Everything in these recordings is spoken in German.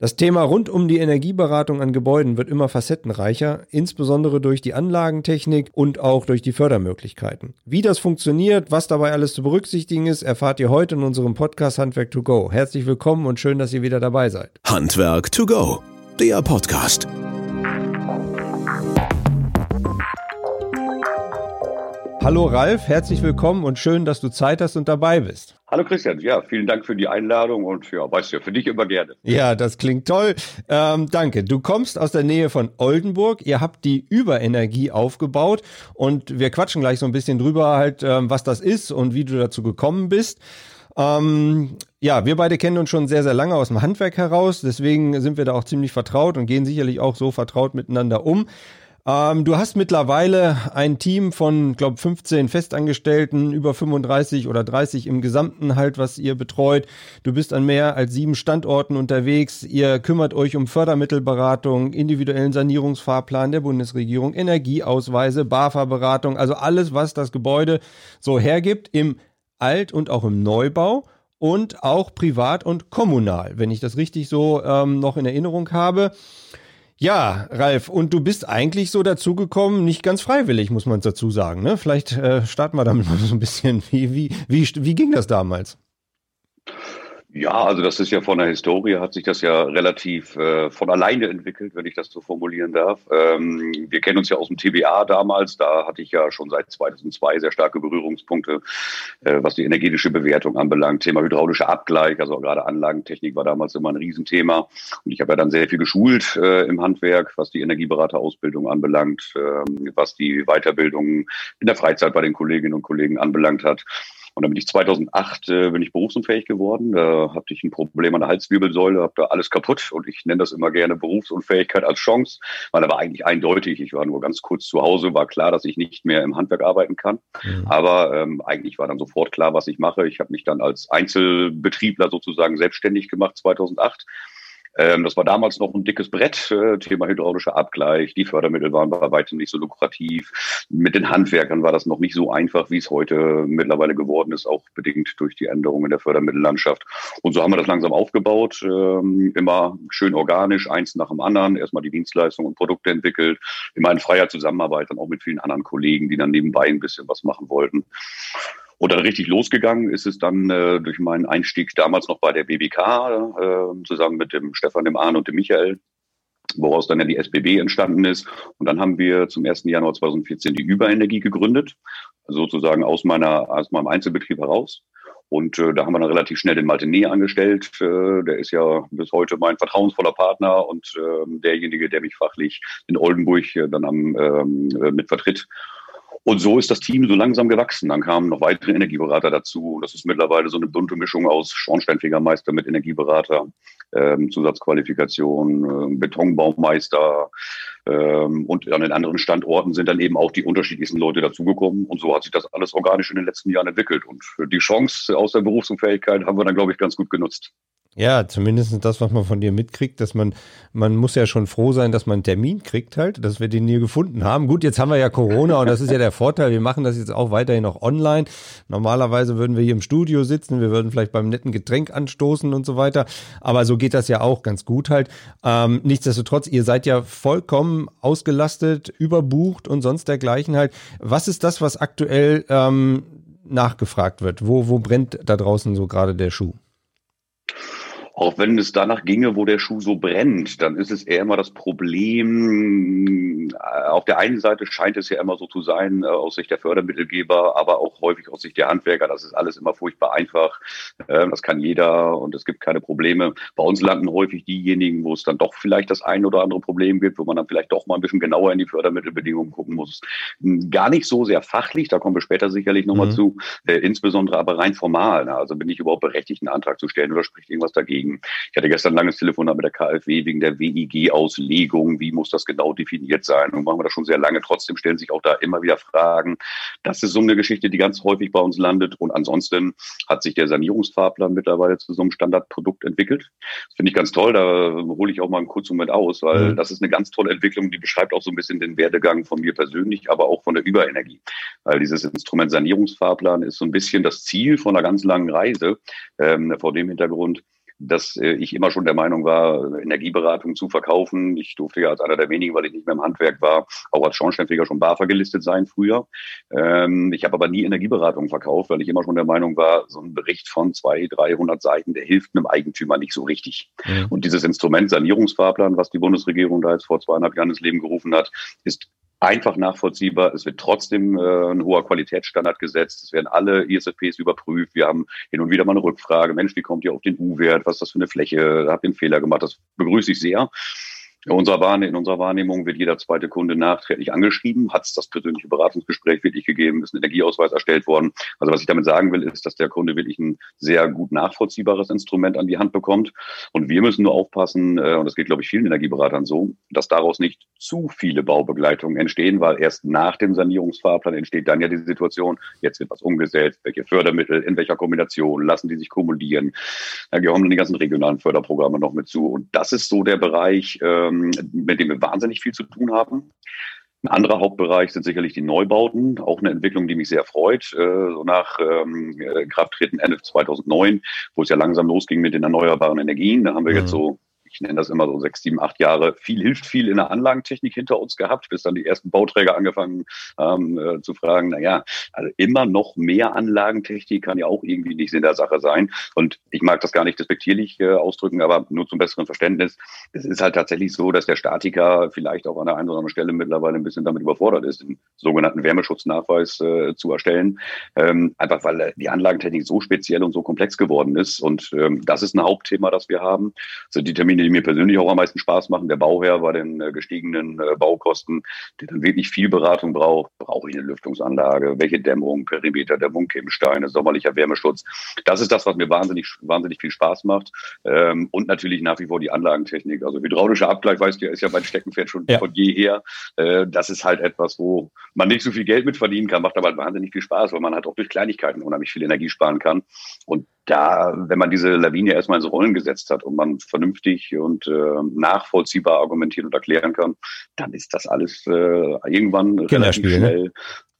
Das Thema rund um die Energieberatung an Gebäuden wird immer facettenreicher, insbesondere durch die Anlagentechnik und auch durch die Fördermöglichkeiten. Wie das funktioniert, was dabei alles zu berücksichtigen ist, erfahrt ihr heute in unserem Podcast Handwerk to go. Herzlich willkommen und schön, dass ihr wieder dabei seid. Handwerk to go, der Podcast. Hallo Ralf, herzlich willkommen und schön, dass du Zeit hast und dabei bist. Hallo Christian, ja, vielen Dank für die Einladung und ja, weißt du, für dich immer gerne. Ja, das klingt toll. Ähm, danke. Du kommst aus der Nähe von Oldenburg. Ihr habt die Überenergie aufgebaut und wir quatschen gleich so ein bisschen drüber halt, ähm, was das ist und wie du dazu gekommen bist. Ähm, ja, wir beide kennen uns schon sehr, sehr lange aus dem Handwerk heraus. Deswegen sind wir da auch ziemlich vertraut und gehen sicherlich auch so vertraut miteinander um. Ähm, du hast mittlerweile ein Team von, glaube 15 Festangestellten, über 35 oder 30 im Gesamten halt, was ihr betreut. Du bist an mehr als sieben Standorten unterwegs. Ihr kümmert euch um Fördermittelberatung, individuellen Sanierungsfahrplan der Bundesregierung, Energieausweise, BAFA-Beratung, also alles, was das Gebäude so hergibt im Alt- und auch im Neubau und auch privat und kommunal, wenn ich das richtig so ähm, noch in Erinnerung habe. Ja, Ralf, und du bist eigentlich so dazugekommen, nicht ganz freiwillig, muss man dazu sagen. Ne? Vielleicht äh, starten wir damit mal so ein bisschen. Wie, wie, wie, wie ging das damals? Ja, also das ist ja von der Historie, hat sich das ja relativ äh, von alleine entwickelt, wenn ich das so formulieren darf. Ähm, wir kennen uns ja aus dem TBA damals, da hatte ich ja schon seit 2002 sehr starke Berührungspunkte, äh, was die energetische Bewertung anbelangt. Thema hydraulischer Abgleich, also gerade Anlagentechnik war damals immer ein Riesenthema. Und ich habe ja dann sehr viel geschult äh, im Handwerk, was die Energieberaterausbildung anbelangt, äh, was die Weiterbildung in der Freizeit bei den Kolleginnen und Kollegen anbelangt hat. Und dann bin ich 2008 äh, bin ich berufsunfähig geworden. Da hatte ich ein Problem an der Halswirbelsäule, habe da alles kaputt und ich nenne das immer gerne Berufsunfähigkeit als Chance, weil da war eigentlich eindeutig. Ich war nur ganz kurz zu Hause, war klar, dass ich nicht mehr im Handwerk arbeiten kann. Mhm. Aber ähm, eigentlich war dann sofort klar, was ich mache. Ich habe mich dann als Einzelbetriebler sozusagen selbstständig gemacht 2008 ähm, das war damals noch ein dickes Brett, äh, Thema hydraulischer Abgleich. Die Fördermittel waren bei weitem nicht so lukrativ. Mit den Handwerkern war das noch nicht so einfach, wie es heute mittlerweile geworden ist, auch bedingt durch die Änderungen der Fördermittellandschaft. Und so haben wir das langsam aufgebaut, ähm, immer schön organisch, eins nach dem anderen, erstmal die Dienstleistungen und Produkte entwickelt, immer in freier Zusammenarbeit, dann auch mit vielen anderen Kollegen, die dann nebenbei ein bisschen was machen wollten. Und dann richtig losgegangen ist es dann äh, durch meinen Einstieg damals noch bei der BBK, äh, zusammen mit dem Stefan, dem Arne und dem Michael, woraus dann ja die SBB entstanden ist. Und dann haben wir zum 1. Januar 2014 die Überenergie gegründet, sozusagen aus meiner, aus meinem Einzelbetrieb heraus. Und äh, da haben wir dann relativ schnell den Malte Näh angestellt. Äh, der ist ja bis heute mein vertrauensvoller Partner und äh, derjenige, der mich fachlich in Oldenburg äh, dann am, ähm, äh, mit vertritt. Und so ist das Team so langsam gewachsen. Dann kamen noch weitere Energieberater dazu. Das ist mittlerweile so eine bunte Mischung aus Schornsteinfegermeister mit Energieberater, ähm, Zusatzqualifikation, äh, Betonbaumeister. Ähm, und an den anderen Standorten sind dann eben auch die unterschiedlichsten Leute dazugekommen. Und so hat sich das alles organisch in den letzten Jahren entwickelt. Und die Chance aus der Berufsunfähigkeit haben wir dann, glaube ich, ganz gut genutzt. Ja, zumindest das, was man von dir mitkriegt, dass man, man muss ja schon froh sein, dass man einen Termin kriegt halt, dass wir den hier gefunden haben. Gut, jetzt haben wir ja Corona und das ist ja der Vorteil. Wir machen das jetzt auch weiterhin noch online. Normalerweise würden wir hier im Studio sitzen, wir würden vielleicht beim netten Getränk anstoßen und so weiter. Aber so geht das ja auch ganz gut halt. Ähm, nichtsdestotrotz, ihr seid ja vollkommen ausgelastet, überbucht und sonst dergleichen halt. Was ist das, was aktuell ähm, nachgefragt wird? Wo, wo brennt da draußen so gerade der Schuh? Auch wenn es danach ginge, wo der Schuh so brennt, dann ist es eher immer das Problem. Äh, auf der einen Seite scheint es ja immer so zu sein, äh, aus Sicht der Fördermittelgeber, aber auch häufig aus Sicht der Handwerker. Das ist alles immer furchtbar einfach. Ähm, das kann jeder und es gibt keine Probleme. Bei uns landen häufig diejenigen, wo es dann doch vielleicht das ein oder andere Problem gibt, wo man dann vielleicht doch mal ein bisschen genauer in die Fördermittelbedingungen gucken muss. Hm, gar nicht so sehr fachlich, da kommen wir später sicherlich nochmal mhm. zu, äh, insbesondere aber rein formal. Also bin ich überhaupt berechtigt, einen Antrag zu stellen oder spricht irgendwas dagegen? Wegen, ich hatte gestern ein langes Telefonat mit der KfW wegen der WIG-Auslegung, wie muss das genau definiert sein? Und machen wir das schon sehr lange. Trotzdem stellen sich auch da immer wieder Fragen. Das ist so eine Geschichte, die ganz häufig bei uns landet. Und ansonsten hat sich der Sanierungsfahrplan mittlerweile zu so einem Standardprodukt entwickelt. Das finde ich ganz toll. Da hole ich auch mal einen kurzen Moment aus, weil mhm. das ist eine ganz tolle Entwicklung, die beschreibt auch so ein bisschen den Werdegang von mir persönlich, aber auch von der Überenergie. Weil dieses Instrument Sanierungsfahrplan ist so ein bisschen das Ziel von einer ganz langen Reise. Ähm, vor dem Hintergrund, dass äh, ich immer schon der Meinung war, Energieberatung zu verkaufen. Ich durfte ja als einer der wenigen, weil ich nicht mehr im Handwerk war, auch als Schornsteinfeger schon BAFA gelistet sein früher. Ähm, ich habe aber nie Energieberatung verkauft, weil ich immer schon der Meinung war, so ein Bericht von zwei, 300 Seiten, der hilft einem Eigentümer nicht so richtig. Mhm. Und dieses Instrument Sanierungsfahrplan, was die Bundesregierung da jetzt vor zweieinhalb Jahren ins Leben gerufen hat, ist einfach nachvollziehbar. Es wird trotzdem äh, ein hoher Qualitätsstandard gesetzt. Es werden alle ISFPs überprüft. Wir haben hin und wieder mal eine Rückfrage. Mensch, wie kommt ihr auf den U-Wert? Was ist das für eine Fläche? Habt ihr einen Fehler gemacht. Das begrüße ich sehr. In unserer, Wahrnehmung, wird jeder zweite Kunde nachträglich angeschrieben. Hat es das persönliche Beratungsgespräch wirklich gegeben? Ist ein Energieausweis erstellt worden? Also was ich damit sagen will, ist, dass der Kunde wirklich ein sehr gut nachvollziehbares Instrument an die Hand bekommt. Und wir müssen nur aufpassen, äh, und das geht, glaube ich, vielen Energieberatern so, dass daraus nicht zu viele Baubegleitungen entstehen, weil erst nach dem Sanierungsfahrplan entsteht dann ja die Situation, jetzt wird was umgesetzt, welche Fördermittel, in welcher Kombination, lassen die sich kumulieren. Da gehören dann die ganzen regionalen Förderprogramme noch mit zu. Und das ist so der Bereich, äh, ähm, mit dem wir wahnsinnig viel zu tun haben. Ein anderer Hauptbereich sind sicherlich die Neubauten, auch eine Entwicklung, die mich sehr freut. Äh, so nach ähm, äh, Krafttreten Ende 2009, wo es ja langsam losging mit den erneuerbaren Energien, da haben wir mhm. jetzt so ich nenne das immer so sechs, sieben, acht Jahre, viel hilft viel in der Anlagentechnik hinter uns gehabt, bis dann die ersten Bauträger angefangen haben äh, zu fragen, na ja, also immer noch mehr Anlagentechnik kann ja auch irgendwie nicht in der Sache sein. Und ich mag das gar nicht despektierlich äh, ausdrücken, aber nur zum besseren Verständnis. Es ist halt tatsächlich so, dass der Statiker vielleicht auch an der einen oder anderen Stelle mittlerweile ein bisschen damit überfordert ist, den sogenannten Wärmeschutznachweis äh, zu erstellen. Ähm, einfach weil die Anlagentechnik so speziell und so komplex geworden ist. Und ähm, das ist ein Hauptthema, das wir haben. Also die Termine die mir persönlich auch am meisten Spaß machen. Der Bauherr bei den äh, gestiegenen äh, Baukosten, der dann wirklich viel Beratung braucht. Brauche ich eine Lüftungsanlage? Welche Dämmung? Perimeterdämmung, Kimmsteine, sommerlicher Wärmeschutz? Das ist das, was mir wahnsinnig, wahnsinnig viel Spaß macht. Ähm, und natürlich nach wie vor die Anlagentechnik. Also hydraulischer Abgleich, weißt du, ist ja mein Steckenpferd schon ja. von jeher. Äh, das ist halt etwas, wo man nicht so viel Geld mit verdienen kann, macht aber halt wahnsinnig viel Spaß, weil man halt auch durch Kleinigkeiten unheimlich viel Energie sparen kann. Und da, wenn man diese Lawine erstmal ins Rollen gesetzt hat und man vernünftig und äh, nachvollziehbar argumentieren und erklären kann, dann ist das alles äh, irgendwann relativ ne? schnell. Ne?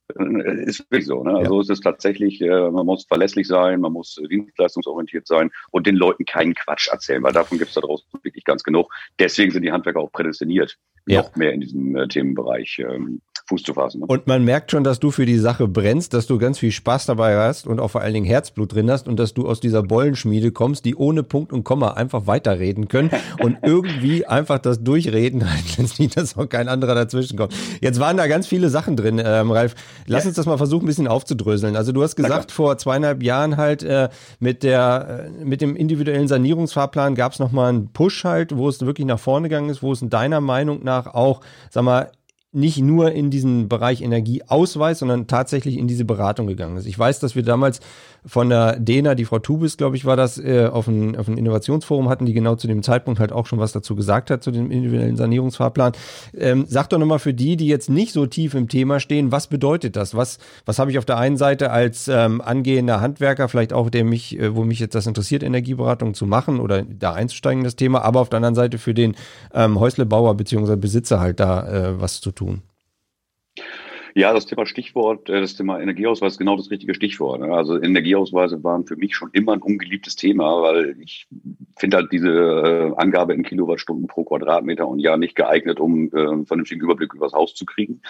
Ist wirklich so. Ne? Also ja. ist es tatsächlich, äh, man muss verlässlich sein, man muss dienstleistungsorientiert sein und den Leuten keinen Quatsch erzählen, weil davon gibt es da draußen wirklich ganz genug. Deswegen sind die Handwerker auch prädestiniert, ja. noch mehr in diesem äh, Themenbereich ähm, Fuß zu fassen. Ne? Und man merkt schon, dass du für die Sache brennst, dass du ganz viel Spaß dabei hast und auch vor allen Dingen Herzblut drin hast und dass du aus dieser Bollenschmiede kommst, die ohne Punkt und Komma einfach weiterreden können und irgendwie einfach das Durchreden dass auch kein anderer dazwischen kommt. Jetzt waren da ganz viele Sachen drin, ähm, Ralf. Lass ja. uns das mal versuchen, ein bisschen aufzudröseln. Also du hast gesagt, vor zweieinhalb Jahren halt äh, mit der äh, mit dem individuellen Sanierungsfahrplan gab es nochmal einen Push halt, wo es wirklich nach vorne gegangen ist, wo es in deiner Meinung nach auch, sag mal, nicht nur in diesen Bereich Energieausweis, sondern tatsächlich in diese Beratung gegangen ist. Ich weiß, dass wir damals von der DENA, die Frau Tubis, glaube ich, war das, äh, auf ein, auf ein Innovationsforum hatten, die genau zu dem Zeitpunkt halt auch schon was dazu gesagt hat, zu dem individuellen Sanierungsfahrplan. Ähm, sag doch nochmal für die, die jetzt nicht so tief im Thema stehen, was bedeutet das? Was, was habe ich auf der einen Seite als ähm, angehender Handwerker, vielleicht auch der mich, äh, wo mich jetzt das interessiert, Energieberatung zu machen oder da einzusteigen, das Thema, aber auf der anderen Seite für den ähm, Häuslebauer bzw. Besitzer halt da äh, was zu tun? Ja, das Thema Stichwort, äh, das Thema Energieausweis ist genau das richtige Stichwort. Ne? Also Energieausweise waren für mich schon immer ein ungeliebtes Thema, weil ich finde halt diese äh, Angabe in Kilowattstunden pro Quadratmeter und Jahr nicht geeignet, um äh, einen vernünftigen Überblick über das Haus zu kriegen.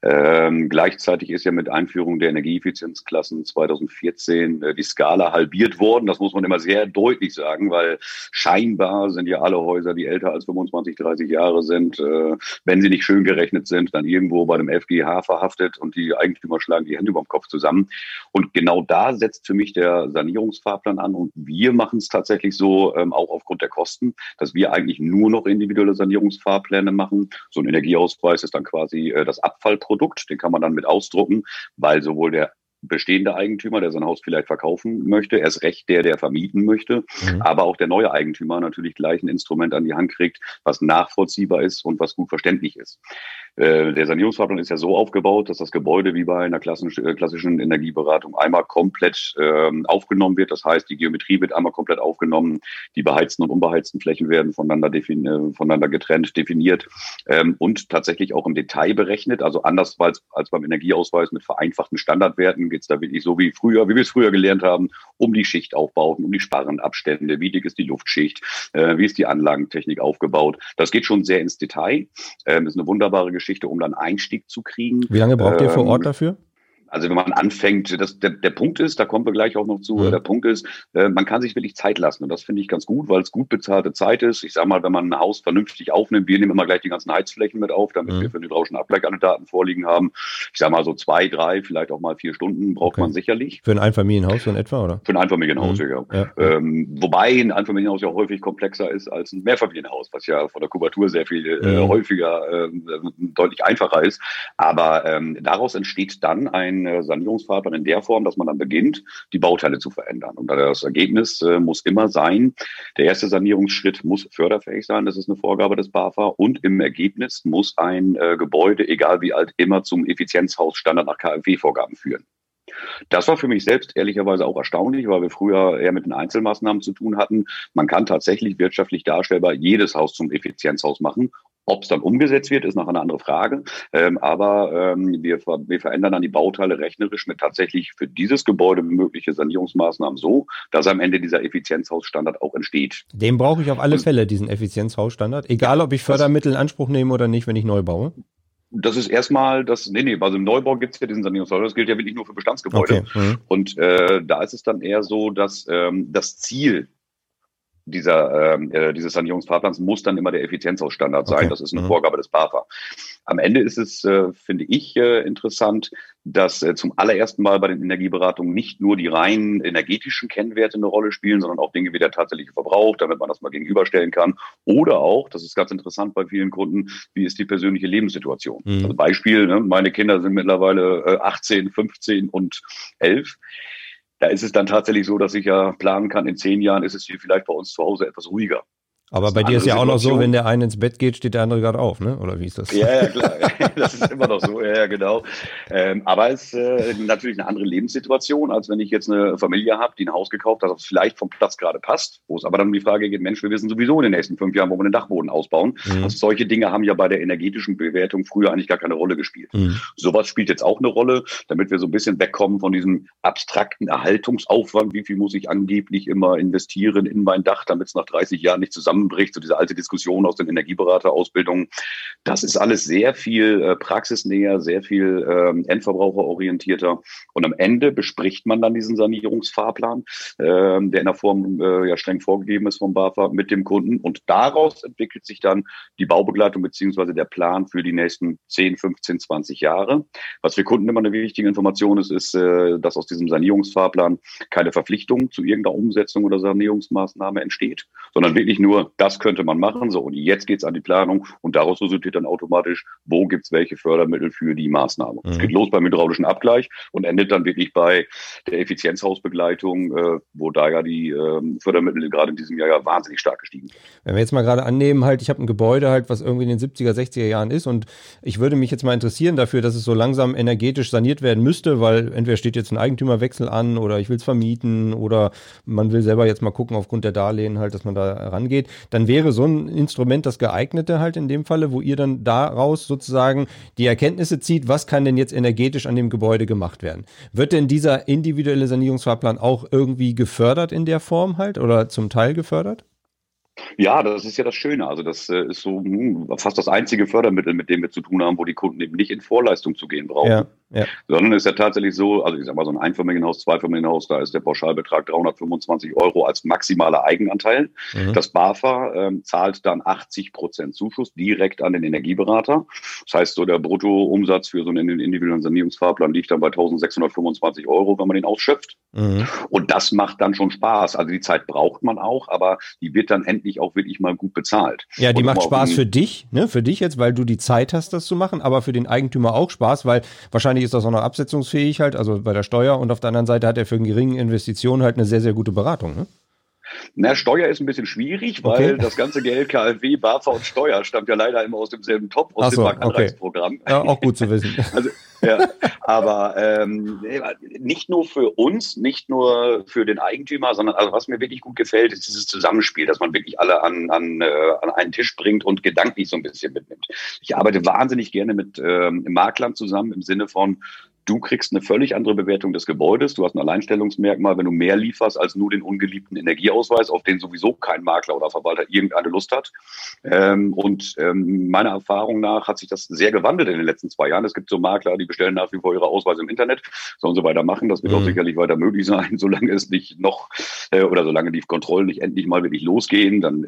Ähm, gleichzeitig ist ja mit Einführung der Energieeffizienzklassen 2014 äh, die Skala halbiert worden. Das muss man immer sehr deutlich sagen, weil scheinbar sind ja alle Häuser, die älter als 25, 30 Jahre sind, äh, wenn sie nicht schön gerechnet sind, dann irgendwo bei dem FGH verhaftet und die Eigentümer schlagen die Hände über dem Kopf zusammen. Und genau da setzt für mich der Sanierungsfahrplan an. Und wir machen es tatsächlich so, ähm, auch aufgrund der Kosten, dass wir eigentlich nur noch individuelle Sanierungsfahrpläne machen. So ein Energieausweis ist dann quasi äh, das Abfallprodukt Produkt, den kann man dann mit ausdrucken, weil sowohl der bestehende Eigentümer, der sein Haus vielleicht verkaufen möchte, erst recht der, der vermieten möchte, mhm. aber auch der neue Eigentümer natürlich gleich ein Instrument an die Hand kriegt, was nachvollziehbar ist und was gut verständlich ist. Äh, der Sanierungsfahrplan ist ja so aufgebaut, dass das Gebäude wie bei einer klassischen, äh, klassischen Energieberatung einmal komplett äh, aufgenommen wird. Das heißt, die Geometrie wird einmal komplett aufgenommen, die beheizten und unbeheizten Flächen werden voneinander, äh, voneinander getrennt, definiert ähm, und tatsächlich auch im Detail berechnet. Also anders als, als beim Energieausweis mit vereinfachten Standardwerten ähm, geht es da wirklich so wie früher, wie wir es früher gelernt haben, um die Schichtaufbauten, um die Sparrenabstände, wie dick ist die Luftschicht, äh, wie ist die Anlagentechnik aufgebaut. Das geht schon sehr ins Detail. Ähm, ist eine wunderbare Geschichte, um dann Einstieg zu kriegen. Wie lange braucht ihr vor Ort ähm, dafür? Also wenn man anfängt, das, der, der Punkt ist, da kommen wir gleich auch noch zu, mhm. der Punkt ist, äh, man kann sich wirklich Zeit lassen und das finde ich ganz gut, weil es gut bezahlte Zeit ist. Ich sage mal, wenn man ein Haus vernünftig aufnimmt, wir nehmen immer gleich die ganzen Heizflächen mit auf, damit mhm. wir für den hydraulischen Abgleich alle Daten vorliegen haben. Ich sage mal so zwei, drei, vielleicht auch mal vier Stunden braucht okay. man sicherlich. Für ein Einfamilienhaus in etwa, oder? Für ein Einfamilienhaus, mhm. ja. ja. Ähm, wobei ein Einfamilienhaus ja häufig komplexer ist als ein Mehrfamilienhaus, was ja von der Kubatur sehr viel äh, mhm. häufiger, äh, deutlich einfacher ist. Aber ähm, daraus entsteht dann ein äh, Sanierungsfall Fahrplan in der Form, dass man dann beginnt, die Bauteile zu verändern. Und das Ergebnis äh, muss immer sein, der erste Sanierungsschritt muss förderfähig sein, das ist eine Vorgabe des BAFA. Und im Ergebnis muss ein äh, Gebäude, egal wie alt, immer zum Effizienzhausstandard nach KfW-Vorgaben führen. Das war für mich selbst ehrlicherweise auch erstaunlich, weil wir früher eher mit den Einzelmaßnahmen zu tun hatten. Man kann tatsächlich wirtschaftlich darstellbar jedes Haus zum Effizienzhaus machen ob es dann umgesetzt wird, ist noch eine andere Frage. Ähm, aber ähm, wir, wir verändern dann die Bauteile rechnerisch mit tatsächlich für dieses Gebäude mögliche Sanierungsmaßnahmen so, dass am Ende dieser Effizienzhausstandard auch entsteht. Den brauche ich auf alle Fälle, diesen Effizienzhausstandard. Egal, ob ich Fördermittel in Anspruch nehme oder nicht, wenn ich neu baue. Das ist erstmal das, nee, nee, also im Neubau gibt es ja diesen Sanierungsstandard, das gilt ja wirklich nur für Bestandsgebäude. Okay. Mhm. Und äh, da ist es dann eher so, dass ähm, das Ziel dieser, ähm, äh, dieses Sanierungsfahrplans muss dann immer der Effizienzhausstandard sein. Okay. Das ist eine mhm. Vorgabe des BAFA. Am Ende ist es, äh, finde ich, äh, interessant, dass äh, zum allerersten Mal bei den Energieberatungen nicht nur die rein energetischen Kennwerte eine Rolle spielen, sondern auch Dinge wie der tatsächliche Verbrauch, damit man das mal gegenüberstellen kann. Oder auch, das ist ganz interessant bei vielen Kunden, wie ist die persönliche Lebenssituation? Mhm. Also Beispiel, ne, meine Kinder sind mittlerweile äh, 18, 15 und 11 da ist es dann tatsächlich so, dass ich ja planen kann, in zehn Jahren ist es hier vielleicht bei uns zu Hause etwas ruhiger. Aber bei dir ist ja auch noch so, wenn der eine ins Bett geht, steht der andere gerade auf, ne? Oder wie ist das? Ja, ja, klar. das ist immer noch so, ja, ja genau. Ähm, aber es ist äh, natürlich eine andere Lebenssituation, als wenn ich jetzt eine Familie habe, die ein Haus gekauft hat, das vielleicht vom Platz gerade passt, wo es aber dann um die Frage geht, Mensch, wir wissen sowieso in den nächsten fünf Jahren, wo wir den Dachboden ausbauen. Mhm. Also solche Dinge haben ja bei der energetischen Bewertung früher eigentlich gar keine Rolle gespielt. Mhm. Sowas spielt jetzt auch eine Rolle, damit wir so ein bisschen wegkommen von diesem abstrakten Erhaltungsaufwand, wie viel muss ich angeblich immer investieren in mein Dach, damit es nach 30 Jahren nicht zusammen zusammenbricht, so diese alte Diskussion aus den Energieberaterausbildungen. Das ist alles sehr viel äh, praxisnäher, sehr viel ähm, endverbraucherorientierter. Und am Ende bespricht man dann diesen Sanierungsfahrplan, ähm, der in der Form äh, ja streng vorgegeben ist vom BAFA mit dem Kunden. Und daraus entwickelt sich dann die Baubegleitung beziehungsweise der Plan für die nächsten 10, 15, 20 Jahre. Was für Kunden immer eine wichtige Information ist, ist, äh, dass aus diesem Sanierungsfahrplan keine Verpflichtung zu irgendeiner Umsetzung oder Sanierungsmaßnahme entsteht, sondern wirklich nur das könnte man machen. So, und jetzt geht's an die Planung und daraus resultiert dann automatisch, wo gibt's welche Fördermittel für die Maßnahme. Es mhm. geht los beim hydraulischen Abgleich und endet dann wirklich bei der Effizienzhausbegleitung, äh, wo da ja die äh, Fördermittel gerade in diesem Jahr ja wahnsinnig stark gestiegen sind. Wenn wir jetzt mal gerade annehmen, halt, ich habe ein Gebäude halt, was irgendwie in den 70er, 60er Jahren ist und ich würde mich jetzt mal interessieren dafür, dass es so langsam energetisch saniert werden müsste, weil entweder steht jetzt ein Eigentümerwechsel an oder ich will es vermieten oder man will selber jetzt mal gucken aufgrund der Darlehen halt, dass man da rangeht dann wäre so ein Instrument das geeignete halt in dem Falle, wo ihr dann daraus sozusagen die Erkenntnisse zieht, was kann denn jetzt energetisch an dem Gebäude gemacht werden. Wird denn dieser individuelle Sanierungsfahrplan auch irgendwie gefördert in der Form halt oder zum Teil gefördert? Ja, das ist ja das Schöne. Also das äh, ist so hm, fast das einzige Fördermittel, mit dem wir zu tun haben, wo die Kunden eben nicht in Vorleistung zu gehen brauchen. Ja. Ja. Sondern ist ja tatsächlich so, also ich sag mal, so ein Einfamilienhaus, Zweifamilienhaus, da ist der Pauschalbetrag 325 Euro als maximaler Eigenanteil. Mhm. Das BAFA ähm, zahlt dann 80 Prozent Zuschuss direkt an den Energieberater. Das heißt, so der Bruttoumsatz für so einen individuellen Sanierungsfahrplan liegt dann bei 1625 Euro, wenn man den ausschöpft. Mhm. Und das macht dann schon Spaß. Also die Zeit braucht man auch, aber die wird dann endlich auch wirklich mal gut bezahlt. Ja, die Und macht Spaß für dich, ne? Für dich jetzt, weil du die Zeit hast, das zu machen, aber für den Eigentümer auch Spaß, weil wahrscheinlich ist das auch noch absetzungsfähig halt, also bei der Steuer und auf der anderen Seite hat er für eine geringe Investition halt eine sehr, sehr gute Beratung. Ne? Na, Steuer ist ein bisschen schwierig, weil okay. das ganze Geld KfW, BAFA und Steuer stammt ja leider immer aus demselben Topf, aus so, dem Marktanreizprogramm. Okay. Ja, auch gut zu wissen. also, ja, aber ähm, nicht nur für uns, nicht nur für den Eigentümer, sondern also was mir wirklich gut gefällt, ist dieses Zusammenspiel, dass man wirklich alle an, an, äh, an einen Tisch bringt und gedanklich so ein bisschen mitnimmt. Ich arbeite wahnsinnig gerne mit ähm, Maklern zusammen im Sinne von, Du kriegst eine völlig andere Bewertung des Gebäudes. Du hast ein Alleinstellungsmerkmal, wenn du mehr lieferst als nur den ungeliebten Energieausweis, auf den sowieso kein Makler oder Verwalter irgendeine Lust hat. Ähm, und ähm, meiner Erfahrung nach hat sich das sehr gewandelt in den letzten zwei Jahren. Es gibt so Makler, die bestellen nach wie vor ihre Ausweise im Internet, sollen sie weitermachen. Das wird mhm. auch sicherlich weiter möglich sein, solange es nicht noch äh, oder solange die Kontrollen nicht endlich mal wirklich losgehen. Dann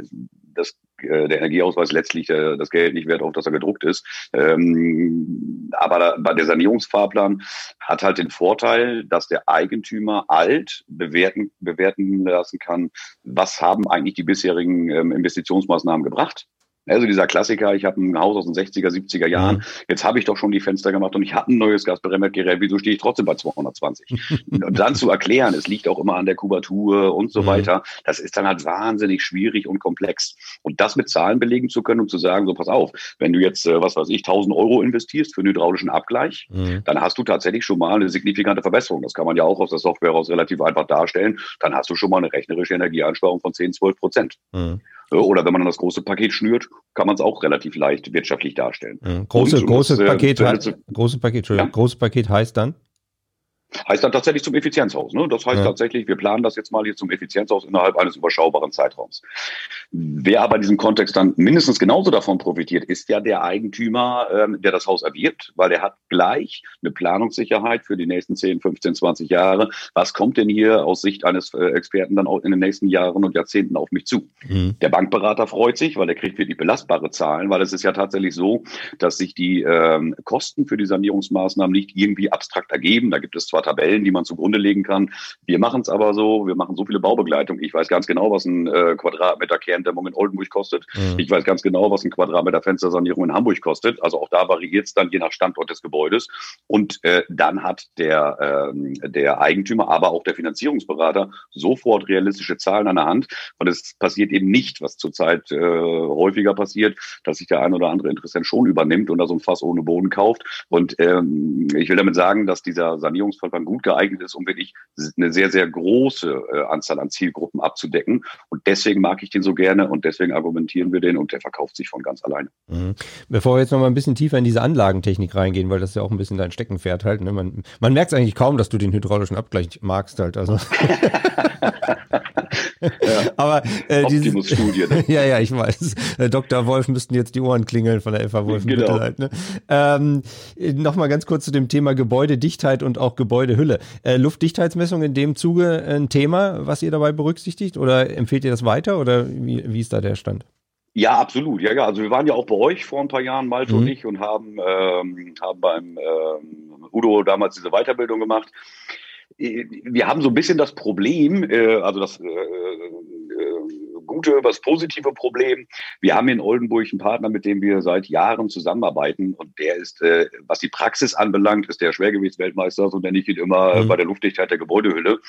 das, äh, der Energieausweis letztlich äh, das Geld nicht wert, auf das er gedruckt ist. Ähm, aber bei der Sanierungsfahrplan hat halt den Vorteil, dass der Eigentümer alt bewerten, bewerten lassen kann, was haben eigentlich die bisherigen ähm, Investitionsmaßnahmen gebracht. Also dieser Klassiker, ich habe ein Haus aus den 60er, 70er Jahren, mhm. jetzt habe ich doch schon die Fenster gemacht und ich habe ein neues Gasbremmergerät, wieso stehe ich trotzdem bei 220? und dann zu erklären, es liegt auch immer an der Kubatur und so mhm. weiter, das ist dann halt wahnsinnig schwierig und komplex. Und das mit Zahlen belegen zu können und zu sagen, so pass auf, wenn du jetzt, äh, was weiß ich, 1000 Euro investierst für einen hydraulischen Abgleich, mhm. dann hast du tatsächlich schon mal eine signifikante Verbesserung. Das kann man ja auch aus der Software heraus relativ einfach darstellen. Dann hast du schon mal eine rechnerische Energieeinsparung von 10, 12 Prozent. Mhm. Oder wenn man das große Paket schnürt, kann man es auch relativ leicht wirtschaftlich darstellen. Mhm. Große, Und, großes das, äh, Paket, äh, große Paket, ja? großes Paket heißt dann? Heißt dann tatsächlich zum Effizienzhaus. Ne? Das heißt ja. tatsächlich, wir planen das jetzt mal hier zum Effizienzhaus innerhalb eines überschaubaren Zeitraums. Wer aber in diesem Kontext dann mindestens genauso davon profitiert, ist ja der Eigentümer, ähm, der das Haus erwirbt, weil er hat gleich eine Planungssicherheit für die nächsten 10, 15, 20 Jahre. Was kommt denn hier aus Sicht eines äh, Experten dann auch in den nächsten Jahren und Jahrzehnten auf mich zu? Mhm. Der Bankberater freut sich, weil er kriegt wirklich belastbare Zahlen, weil es ist ja tatsächlich so, dass sich die ähm, Kosten für die Sanierungsmaßnahmen nicht irgendwie abstrakt ergeben. Da gibt es zwar paar Tabellen, die man zugrunde legen kann. Wir machen es aber so, wir machen so viele Baubegleitungen. Ich weiß ganz genau, was ein äh, Quadratmeter Kerndämmung in Oldenburg kostet. Mhm. Ich weiß ganz genau, was ein Quadratmeter Fenstersanierung in Hamburg kostet. Also auch da variiert es dann je nach Standort des Gebäudes. Und äh, dann hat der, äh, der Eigentümer, aber auch der Finanzierungsberater sofort realistische Zahlen an der Hand. Und es passiert eben nicht, was zurzeit äh, häufiger passiert, dass sich der ein oder andere Interessent schon übernimmt und da so ein Fass ohne Boden kauft. Und ähm, ich will damit sagen, dass dieser Sanierungsfall Volkswagen gut geeignet ist, um wirklich eine sehr, sehr große äh, Anzahl an Zielgruppen abzudecken. Und deswegen mag ich den so gerne und deswegen argumentieren wir den und der verkauft sich von ganz alleine. Mhm. Bevor wir jetzt noch mal ein bisschen tiefer in diese Anlagentechnik reingehen, weil das ja auch ein bisschen dein Steckenpferd halt. Ne? Man, man merkt es eigentlich kaum, dass du den hydraulischen Abgleich magst halt. Also. ja. Aber äh, Optimus Studie. Ne? ja, ja, ich weiß. Äh, Dr. Wolf müssten jetzt die Ohren klingeln von der FA Wolf. Genau. Halt, ne? ähm, Nochmal ganz kurz zu dem Thema Gebäudedichtheit und auch Gebäudehülle. Äh, Luftdichtheitsmessung in dem Zuge ein Thema, was ihr dabei berücksichtigt? Oder empfehlt ihr das weiter? Oder wie, wie ist da der Stand? Ja, absolut. Ja, ja. Also wir waren ja auch bei euch vor ein paar Jahren, Malte mhm. und ich, und haben, ähm, haben beim ähm, Udo damals diese Weiterbildung gemacht wir haben so ein bisschen das Problem, äh, also das äh, äh, gute, das positive Problem. Wir haben in Oldenburg einen Partner, mit dem wir seit Jahren zusammenarbeiten und der ist, äh, was die Praxis anbelangt, ist der Schwergewichtsweltmeister, so nenne ich ihn immer, mhm. bei der Luftdichtheit der Gebäudehülle.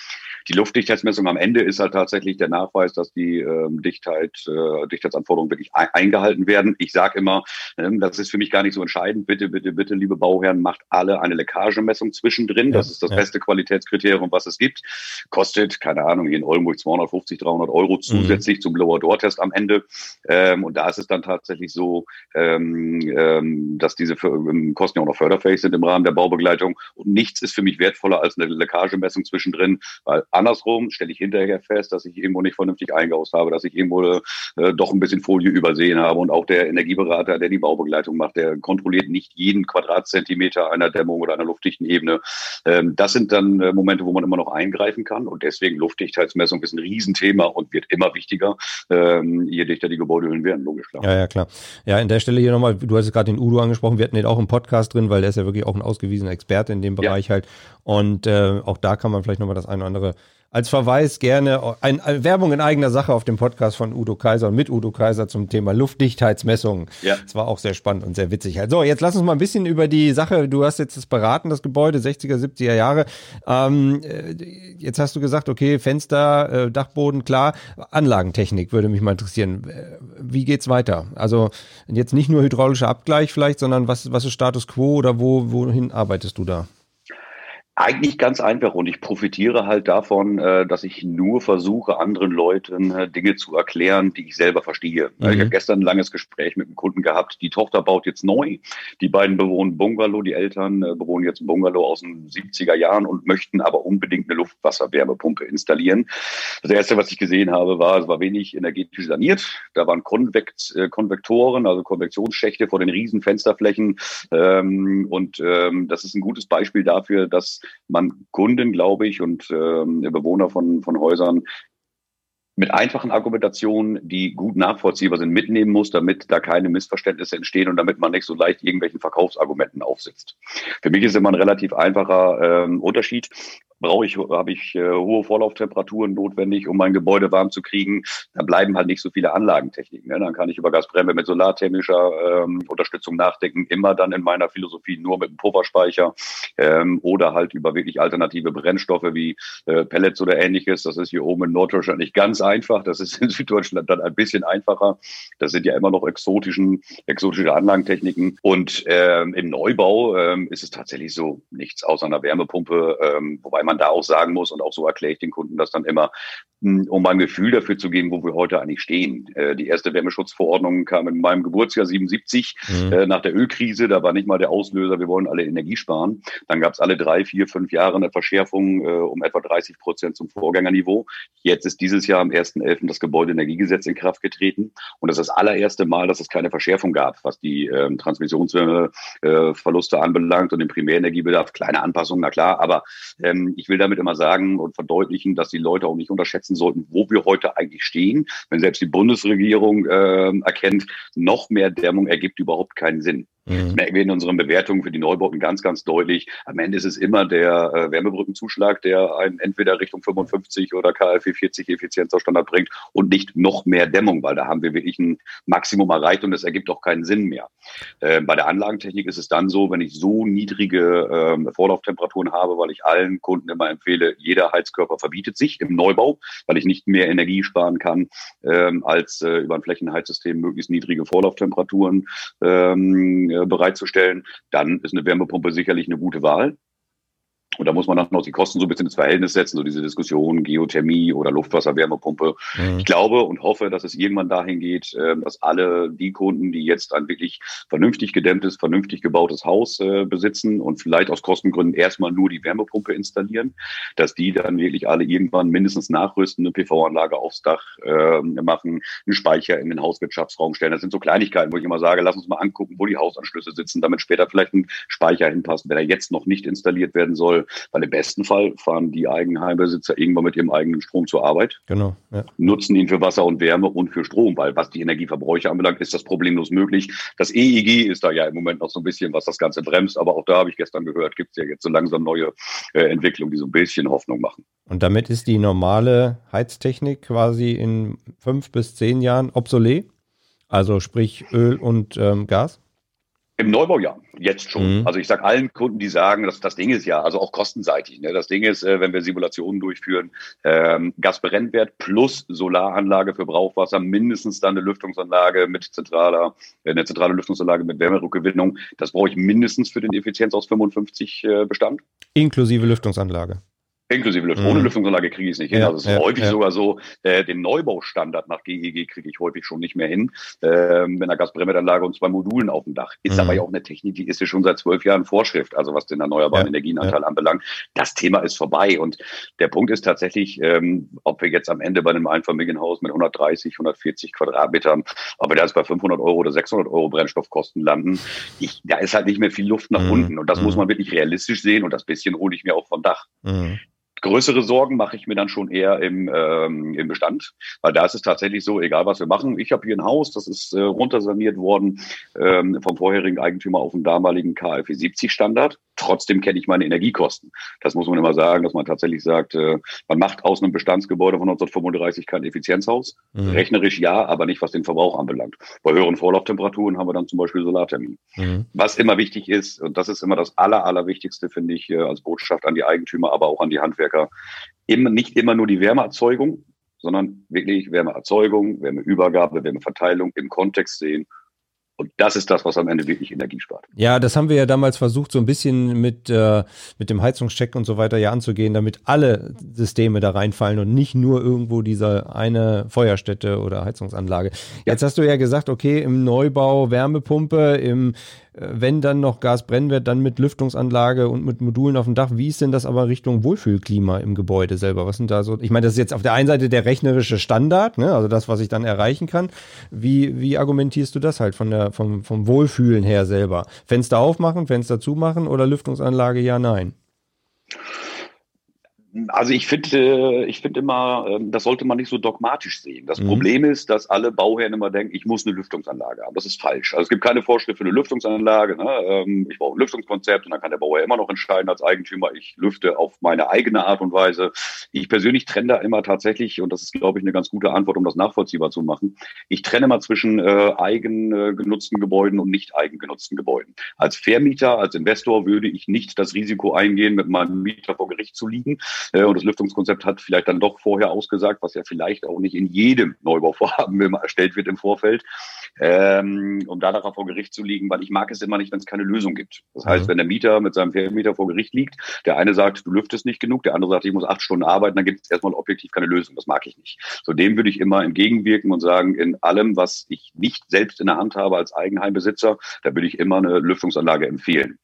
Die Luftdichtheitsmessung am Ende ist halt tatsächlich der Nachweis, dass die ähm, Dichtheit, äh, Dichtheitsanforderungen wirklich eingehalten werden. Ich sage immer, ähm, das ist für mich gar nicht so entscheidend. Bitte, bitte, bitte, liebe Bauherren, macht alle eine Leckagemessung zwischendrin. Das ist das ja. beste Qualitätskriterium, was es gibt. Kostet, keine Ahnung, hier in Oldenburg 250, 300 Euro mhm. zusätzlich mhm. zum Lower-Door-Test am Ende. Ähm, und da ist es dann tatsächlich so, ähm, ähm, dass diese ähm, Kosten ja auch noch förderfähig sind im Rahmen der Baubegleitung. Und nichts ist für mich wertvoller als eine Leckagemessung zwischendrin, weil andersrum stelle ich hinterher fest, dass ich irgendwo nicht vernünftig eingehaust habe, dass ich irgendwo äh, doch ein bisschen Folie übersehen habe. Und auch der Energieberater, der die Baubegleitung macht, der kontrolliert nicht jeden Quadratzentimeter einer Dämmung oder einer luftdichten Ebene. Ähm, das sind dann äh, Momente, wo man immer noch eingreifen kann. Und deswegen Luftdichtheitsmessung ist ein Riesenthema und wird immer wichtiger, ähm, je dichter die Gebäudehüllen werden, logisch klar. Ja, ja, klar. Ja, in der Stelle hier nochmal, du hast gerade den Udo angesprochen, wir hatten den auch im Podcast drin, weil der ist ja wirklich auch ein ausgewiesener Experte in dem Bereich ja. halt. Und äh, auch da kann man vielleicht nochmal das eine oder andere als Verweis gerne ein, ein, Werbung in eigener Sache auf dem Podcast von Udo Kaiser und mit Udo Kaiser zum Thema Luftdichtheitsmessungen. Ja. Das war auch sehr spannend und sehr witzig. Also jetzt lass uns mal ein bisschen über die Sache, du hast jetzt das beraten, das Gebäude, 60er, 70er Jahre. Ähm, äh, jetzt hast du gesagt, okay, Fenster, äh, Dachboden, klar. Anlagentechnik würde mich mal interessieren. Äh, wie geht's weiter? Also jetzt nicht nur hydraulischer Abgleich vielleicht, sondern was, was ist Status Quo oder wo, wohin arbeitest du da? Eigentlich ganz einfach und ich profitiere halt davon, äh, dass ich nur versuche, anderen Leuten äh, Dinge zu erklären, die ich selber verstehe. Mhm. Ich habe gestern ein langes Gespräch mit einem Kunden gehabt. Die Tochter baut jetzt neu. Die beiden bewohnen Bungalow. Die Eltern äh, bewohnen jetzt ein Bungalow aus den 70er Jahren und möchten aber unbedingt eine Luftwasserwärmepumpe installieren. Das erste, was ich gesehen habe, war, es war wenig energetisch saniert. Da waren Konvekt, Konvektoren, also Konvektionsschächte vor den riesen Fensterflächen. Ähm, und ähm, das ist ein gutes Beispiel dafür, dass man Kunden, glaube ich, und ähm, Bewohner von, von Häusern mit einfachen Argumentationen, die gut nachvollziehbar sind, mitnehmen muss, damit da keine Missverständnisse entstehen und damit man nicht so leicht irgendwelchen Verkaufsargumenten aufsitzt. Für mich ist immer ein relativ einfacher ähm, Unterschied brauche ich, habe ich äh, hohe Vorlauftemperaturen notwendig, um mein Gebäude warm zu kriegen. Da bleiben halt nicht so viele Anlagentechniken. Ne? Dann kann ich über Gasbremse mit solarthermischer ähm, Unterstützung nachdenken. Immer dann in meiner Philosophie nur mit einem Pufferspeicher ähm, oder halt über wirklich alternative Brennstoffe wie äh, Pellets oder ähnliches. Das ist hier oben in Norddeutschland nicht ganz einfach. Das ist in Süddeutschland dann ein bisschen einfacher. Das sind ja immer noch exotischen, exotische Anlagentechniken. Und ähm, im Neubau ähm, ist es tatsächlich so nichts außer einer Wärmepumpe, ähm, wobei man man da auch sagen muss, und auch so erkläre ich den Kunden das dann immer, hm, um ein Gefühl dafür zu geben, wo wir heute eigentlich stehen. Äh, die erste Wärmeschutzverordnung kam in meinem Geburtsjahr 77 mhm. Äh, nach der Ölkrise. Da war nicht mal der Auslöser, wir wollen alle Energie sparen. Dann gab es alle drei, vier, fünf Jahre eine Verschärfung äh, um etwa 30 Prozent zum Vorgängerniveau. Jetzt ist dieses Jahr am 1.11. das Gebäudeenergiegesetz in Kraft getreten. Und das ist das allererste Mal, dass es keine Verschärfung gab, was die ähm, Transmissionsverluste anbelangt und den Primärenergiebedarf. Kleine Anpassungen, na klar, aber ähm, ich will damit immer sagen und verdeutlichen, dass die Leute auch nicht unterschätzen sollten, wo wir heute eigentlich stehen. Wenn selbst die Bundesregierung äh, erkennt, noch mehr Dämmung ergibt überhaupt keinen Sinn. Mhm. Merken wir in unseren Bewertungen für die Neubauten ganz, ganz deutlich. Am Ende ist es immer der äh, Wärmebrückenzuschlag, der einen entweder Richtung 55 oder KfW 40 Effizienzstandard bringt und nicht noch mehr Dämmung, weil da haben wir wirklich ein Maximum erreicht und es ergibt auch keinen Sinn mehr. Äh, bei der Anlagentechnik ist es dann so, wenn ich so niedrige äh, Vorlauftemperaturen habe, weil ich allen Kunden immer empfehle, jeder Heizkörper verbietet sich im Neubau, weil ich nicht mehr Energie sparen kann, ähm, als äh, über ein Flächenheizsystem möglichst niedrige Vorlauftemperaturen ähm, äh, bereitzustellen, dann ist eine Wärmepumpe sicherlich eine gute Wahl. Und da muss man dann noch die Kosten so ein bisschen ins Verhältnis setzen, so diese Diskussion Geothermie oder Luftwasserwärmepumpe. Mhm. Ich glaube und hoffe, dass es irgendwann dahin geht, ähm, dass alle die Kunden, die jetzt ein wirklich vernünftig gedämmtes, vernünftig gebautes Haus äh, besitzen und vielleicht aus Kostengründen erstmal nur die Wärmepumpe installieren, dass die dann wirklich alle irgendwann mindestens nachrüsten, eine PV-Anlage aufs Dach äh, machen, einen Speicher in den Hauswirtschaftsraum stellen. Das sind so Kleinigkeiten, wo ich immer sage, lass uns mal angucken, wo die Hausanschlüsse sitzen, damit später vielleicht ein Speicher hinpasst, wenn er jetzt noch nicht installiert werden soll weil im besten Fall fahren die Eigenheimbesitzer irgendwann mit ihrem eigenen Strom zur Arbeit. Genau. Ja. Nutzen ihn für Wasser und Wärme und für Strom, weil was die Energieverbräuche anbelangt, ist das problemlos möglich. Das EEG ist da ja im Moment noch so ein bisschen, was das Ganze bremst, aber auch da habe ich gestern gehört, gibt es ja jetzt so langsam neue äh, Entwicklungen, die so ein bisschen Hoffnung machen. Und damit ist die normale Heiztechnik quasi in fünf bis zehn Jahren obsolet? Also sprich Öl und ähm, Gas? Im Neubau ja, jetzt schon. Mhm. Also ich sage allen Kunden, die sagen, dass das Ding ist ja, also auch kostenseitig. Ne? Das Ding ist, äh, wenn wir Simulationen durchführen, ähm, Gasbrennwert plus Solaranlage für Brauchwasser, mindestens dann eine Lüftungsanlage mit zentraler, äh, eine zentrale Lüftungsanlage mit Wärmerückgewinnung. Das brauche ich mindestens für den Effizienz aus 55 äh, Bestand. Inklusive Lüftungsanlage. Inklusive Lüftung. Mhm. Ohne Lüftungsanlage kriege ich es nicht hin. also es ist ja, häufig ja. sogar so, äh, den Neubaustandard nach GEG kriege ich häufig schon nicht mehr hin, äh, mit einer Gasbremseanlage und zwei Modulen auf dem Dach. Ist mhm. aber ja auch eine Technik, die ist ja schon seit zwölf Jahren Vorschrift, also was den erneuerbaren ja, Energienanteil anbelangt. Das Thema ist vorbei. Und der Punkt ist tatsächlich, ähm, ob wir jetzt am Ende bei einem Einfamilienhaus mit 130, 140 Quadratmetern, ob wir da jetzt bei 500 Euro oder 600 Euro Brennstoffkosten landen, ich, da ist halt nicht mehr viel Luft nach mhm. unten. Und das mhm. muss man wirklich realistisch sehen. Und das bisschen hole ich mir auch vom Dach. Größere Sorgen mache ich mir dann schon eher im, ähm, im Bestand, weil da ist es tatsächlich so, egal was wir machen. Ich habe hier ein Haus, das ist äh, runtersaniert worden ähm, vom vorherigen Eigentümer auf den damaligen KfW 70 Standard. Trotzdem kenne ich meine Energiekosten. Das muss man immer sagen, dass man tatsächlich sagt, äh, man macht aus einem Bestandsgebäude von 1935 kein Effizienzhaus. Mhm. Rechnerisch ja, aber nicht, was den Verbrauch anbelangt. Bei höheren Vorlauftemperaturen haben wir dann zum Beispiel Solarthermie. Mhm. Was immer wichtig ist, und das ist immer das Aller, Allerwichtigste, finde ich, äh, als Botschaft an die Eigentümer, aber auch an die Handwerker, immer, nicht immer nur die Wärmeerzeugung, sondern wirklich Wärmeerzeugung, Wärmeübergabe, Wärmeverteilung im Kontext sehen Und das ist das, was am Ende wirklich Energie spart. Ja, das haben wir ja damals versucht, so ein bisschen mit, äh, mit dem Heizungscheck und so weiter ja anzugehen, damit alle Systeme da reinfallen und nicht nur irgendwo diese eine Feuerstätte oder Heizungsanlage. Jetzt hast du ja gesagt, okay, im Neubau Wärmepumpe, im wenn dann noch Gasbrennwert, dann mit Lüftungsanlage und mit Modulen auf dem Dach. Wie ist denn das aber Richtung Wohlfühlklima im Gebäude selber? Was sind da so? Ich meine, das ist jetzt auf der einen Seite der rechnerische Standard, ne? also das, was ich dann erreichen kann. Wie, wie argumentierst du das halt von der, vom, vom Wohlfühlen her selber? Fenster aufmachen, Fenster zumachen oder Lüftungsanlage ja, nein? Also ich finde, ich finde immer, ähm, das sollte man nicht so dogmatisch sehen. Das mhm. Problem ist, dass alle Bauherren immer denken, ich muss eine Lüftungsanlage haben. Das ist falsch. Also es gibt keine Vorschrift für eine Lüftungsanlage. Ne? Ähm, ich brauche ein Lüftungskonzept und dann kann der Bauherr immer noch entscheiden als Eigentümer, ich lüfte auf meine eigene Art und Weise. Ich persönlich trenne da immer tatsächlich, und das ist, glaube ich, eine ganz gute Antwort, um das nachvollziehbar zu machen. Ich trenne mal zwischen äh, eigen äh, genutzten Gebäuden und nicht eigen genutzten Gebäuden. Als Vermieter, als Investor würde ich nicht das Risiko eingehen, mit meinem Mieter vor Gericht zu liegen äh, und das Lüftungskonzept hat vielleicht dann doch vorher ausgesagt, was ja vielleicht auch nicht in jedem Neubauvorhaben immer erstellt wird im Vorfeld, ähm, um danach vor Gericht zu liegen, weil ich mag es immer nicht, wenn es keine Lösung gibt. Das heißt, wenn der Mieter mit seinem Vermieter vor Gericht liegt, der eine sagt, du lüftest nicht genug, der andere sagt, ich muss acht Stunden arbeiten, dann gibt es erstmal objektiv keine Lösung. Das mag ich nicht. So dem würde ich immer entgegenwirken und sagen, in allem, was ich nicht selbst in der Hand habe als Eigenheimbesitzer, da würde ich immer eine Lüftungsanlage empfehlen.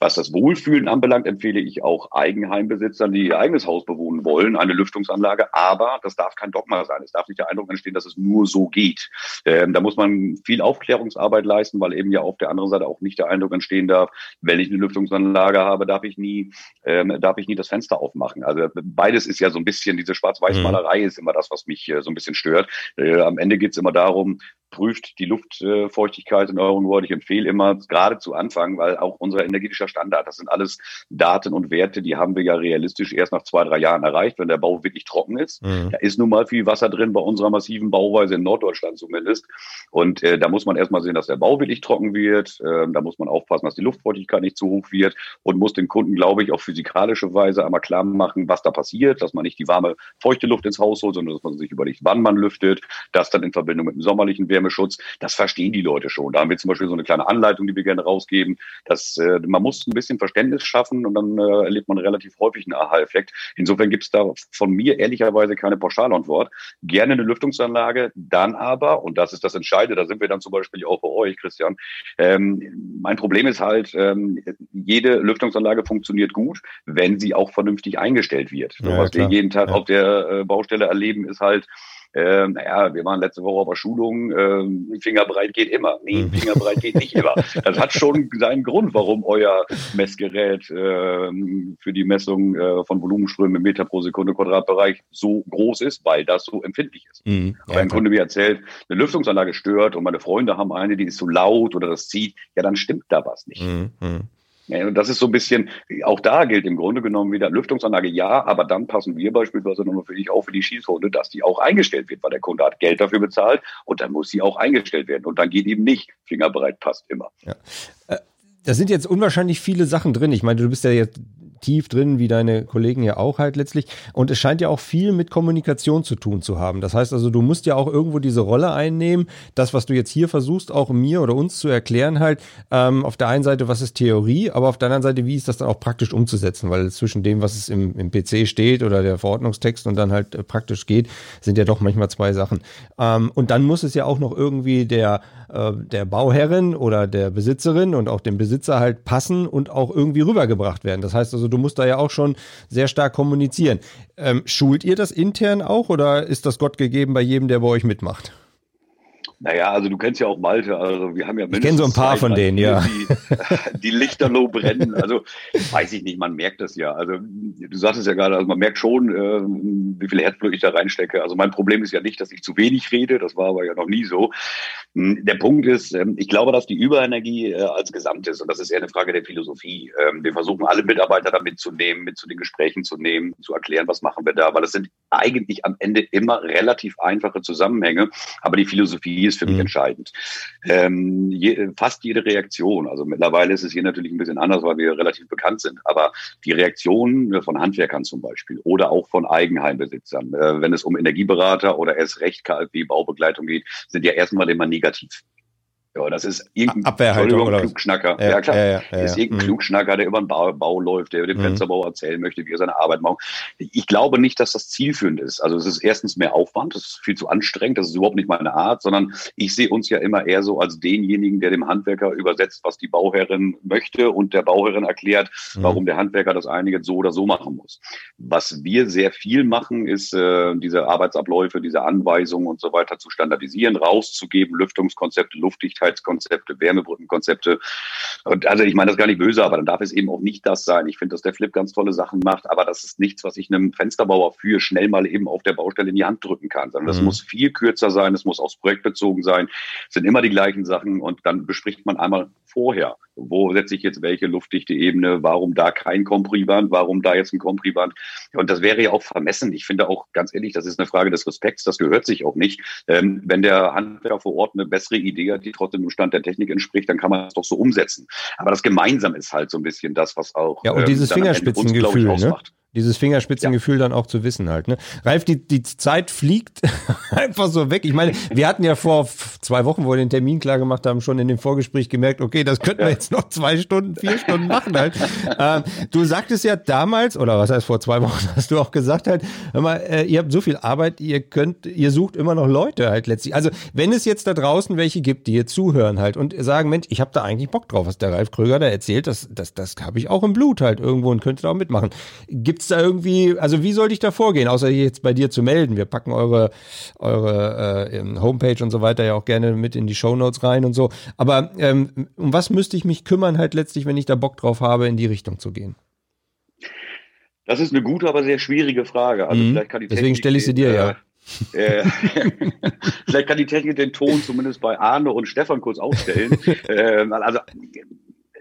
Was das Wohlfühlen anbelangt, empfehle ich auch Eigenheimbesitzern, die ihr eigenes Haus bewohnen wollen, eine Lüftungsanlage. Aber das darf kein Dogma sein. Es darf nicht der Eindruck entstehen, dass es nur so geht. Ähm, da muss man viel Aufklärungsarbeit leisten, weil eben ja auf der anderen Seite auch nicht der Eindruck entstehen darf, wenn ich eine Lüftungsanlage habe, darf ich nie, ähm, darf ich nie das Fenster aufmachen. Also beides ist ja so ein bisschen, diese Schwarz-Weiß-Malerei mhm. ist immer das, was mich äh, so ein bisschen stört. Äh, am Ende geht es immer darum, prüft die Luftfeuchtigkeit in eurem Gebäude. Ich empfehle immer, gerade zu Anfang, weil auch unser energetischer Standard, das sind alles Daten und Werte, die haben wir ja realistisch erst nach zwei, drei Jahren erreicht, wenn der Bau wirklich trocken ist. Mhm. Da ist nun mal viel Wasser drin, bei unserer massiven Bauweise in Norddeutschland zumindest. Und äh, da muss man erstmal sehen, dass der Bau wirklich trocken wird. Äh, da muss man aufpassen, dass die Luftfeuchtigkeit nicht zu hoch wird und muss den Kunden, glaube ich, auf physikalische Weise einmal klar machen, was da passiert, dass man nicht die warme, feuchte Luft ins Haus holt, sondern dass man sich überlegt, wann man lüftet, das dann in Verbindung mit dem sommerlichen Wärmeschutz, das verstehen die Leute schon. Da haben wir zum Beispiel so eine kleine Anleitung, die wir gerne rausgeben. Dass, äh, man muss ein bisschen Verständnis schaffen und dann äh, erlebt man relativ häufig einen Aha-Effekt. Insofern gibt es da von mir ehrlicherweise keine Pauschalantwort. Gerne eine Lüftungsanlage, dann aber, und das ist das Entscheidende, da sind wir dann zum Beispiel auch bei euch, Christian. Ähm, mein Problem ist halt, ähm, jede Lüftungsanlage funktioniert gut, wenn sie auch vernünftig eingestellt wird. Ja, was wir jeden Tag ja. auf der äh, Baustelle erleben, ist halt, äh, naja, wir waren letzte Woche auf der Schulung, äh, Fingerbreit geht immer. Nee, mhm. Fingerbreit geht nicht immer. Das hat schon seinen Grund, warum euer Messgerät äh, für die Messung äh, von Volumenströmen im Meter pro Sekunde Quadratbereich so groß ist, weil das so empfindlich ist. Mhm. Ja, Aber ein Kunde mir erzählt, eine Lüftungsanlage stört und meine Freunde haben eine, die ist so laut oder das zieht, ja, dann stimmt da was nicht. Mhm. Ja, und das ist so ein bisschen, auch da gilt im Grunde genommen wieder Lüftungsanlage ja, aber dann passen wir beispielsweise nochmal für dich auch für die Schießhunde, dass die auch eingestellt wird, weil der Kunde hat Geld dafür bezahlt und dann muss sie auch eingestellt werden. Und dann geht eben nicht, Fingerbereit passt immer. Ja. Äh, da sind jetzt unwahrscheinlich viele Sachen drin. Ich meine, du bist ja jetzt tief drin, wie deine Kollegen ja auch halt letztlich. Und es scheint ja auch viel mit Kommunikation zu tun zu haben. Das heißt also, du musst ja auch irgendwo diese Rolle einnehmen. Das, was du jetzt hier versuchst, auch mir oder uns zu erklären, halt, ähm, auf der einen Seite, was ist Theorie, aber auf der anderen Seite, wie ist das dann auch praktisch umzusetzen? Weil zwischen dem, was es im, im PC steht oder der Verordnungstext und dann halt äh, praktisch geht, sind ja doch manchmal zwei Sachen. Ähm, und dann muss es ja auch noch irgendwie der, äh, der Bauherrin oder der Besitzerin und auch dem Besitzer halt passen und auch irgendwie rübergebracht werden. Das heißt also, du musst da ja auch schon sehr stark kommunizieren. Ähm, schult ihr das intern auch oder ist das Gott gegeben bei jedem, der bei euch mitmacht? Naja, also du kennst ja auch Malte, also wir haben ja Ich kenne so ein paar von denen, ja. Die, die Lichterloh brennen, also weiß ich nicht, man merkt das ja. Also du sagtest ja gerade, also man merkt schon, äh, wie viel Herzblut ich da reinstecke. Also mein Problem ist ja nicht, dass ich zu wenig rede, das war aber ja noch nie so. Hm, der Punkt ist, ähm, ich glaube, dass die Überenergie äh, als Gesamtes, und das ist eher eine Frage der Philosophie, ähm, wir versuchen alle Mitarbeiter da mitzunehmen, mit zu den Gesprächen zu nehmen, zu erklären, was machen wir da, weil es sind eigentlich am Ende immer relativ einfache Zusammenhänge, aber die Philosophie ist für mich mhm. entscheidend. Ähm, je, fast jede Reaktion, also mittlerweile ist es hier natürlich ein bisschen anders, weil wir relativ bekannt sind, aber die Reaktionen von Handwerkern zum Beispiel oder auch von Eigenheimbesitzern, äh, wenn es um Energieberater oder erst recht KfW Baubegleitung geht, sind ja erstmal immer negativ. Ja, das ist irgendein Abwehrhaltung oder Klugschnacker. Ja, ja klar. Ja, ja, ist irgendein mhm. Klugschnacker, der über den Bau, Bau läuft, der dem mhm. Fensterbau erzählen möchte, wie er seine Arbeit macht. Ich glaube nicht, dass das zielführend ist. Also es ist erstens mehr Aufwand, das ist viel zu anstrengend, das ist überhaupt nicht meine Art, sondern ich sehe uns ja immer eher so als denjenigen, der dem Handwerker übersetzt, was die Bauherrin möchte und der Bauherrin erklärt, mhm. warum der Handwerker das einige so oder so machen muss. Was wir sehr viel machen, ist äh, diese Arbeitsabläufe, diese Anweisungen und so weiter zu standardisieren, rauszugeben, Lüftungskonzepte, Luftdichtheitskonzepte, Wärmebrückenkonzepte. Und also ich meine das gar nicht böse, aber dann darf es eben auch nicht das sein. Ich finde, dass der Flip ganz tolle Sachen macht, aber das ist nichts, was ich einem Fensterbauer für schnell mal eben auf der Baustelle in die Hand drücken kann, sondern das mhm. muss viel kürzer sein, es muss aufs Projekt bezogen sein, es sind immer die gleichen Sachen und dann bespricht man einmal vorher, wo setze ich jetzt welche luftdichte Ebene, warum da kein Kompriband, warum da jetzt ein Kompriband. Und das wäre ja auch vermessen. Ich finde auch ganz ehrlich, das ist eine Frage des Respekts, das gehört sich auch nicht. Ähm, wenn der Handwerker vor Ort eine bessere Idee hat, die trotzdem dem Stand der Technik entspricht, dann kann man das doch so umsetzen. Aber das gemeinsam ist halt so ein bisschen das, was auch ja und dieses ähm, Fingerspitzengefühl, uns, ne? Dieses Fingerspitzengefühl ja. dann auch zu wissen halt. Ne? Ralf, die, die Zeit fliegt einfach so weg. Ich meine, wir hatten ja vor zwei Wochen, wo wir den Termin klar gemacht haben, schon in dem Vorgespräch gemerkt, okay, das könnten wir jetzt noch zwei Stunden, vier Stunden machen halt. ähm, du sagtest ja damals, oder was heißt vor zwei Wochen, hast du auch gesagt halt, hör mal, äh, ihr habt so viel Arbeit, ihr könnt, ihr sucht immer noch Leute halt letztlich. Also wenn es jetzt da draußen welche gibt, die hier zuhören halt und sagen, Mensch, ich habe da eigentlich Bock drauf, was der Ralf Kröger da erzählt, das, das, das habe ich auch im Blut halt irgendwo und könnte da auch mitmachen. Gibt's da irgendwie, also wie sollte ich da vorgehen, außer jetzt bei dir zu melden? Wir packen eure, eure äh, Homepage und so weiter ja auch gerne mit in die Show Notes rein und so. Aber ähm, um was müsste ich mich kümmern halt letztlich, wenn ich da Bock drauf habe, in die Richtung zu gehen? Das ist eine gute, aber sehr schwierige Frage. Also mhm. vielleicht kann die Deswegen stelle ich sie dir, ja. Äh, vielleicht kann die Technik den Ton zumindest bei Arne und Stefan kurz aufstellen. äh, also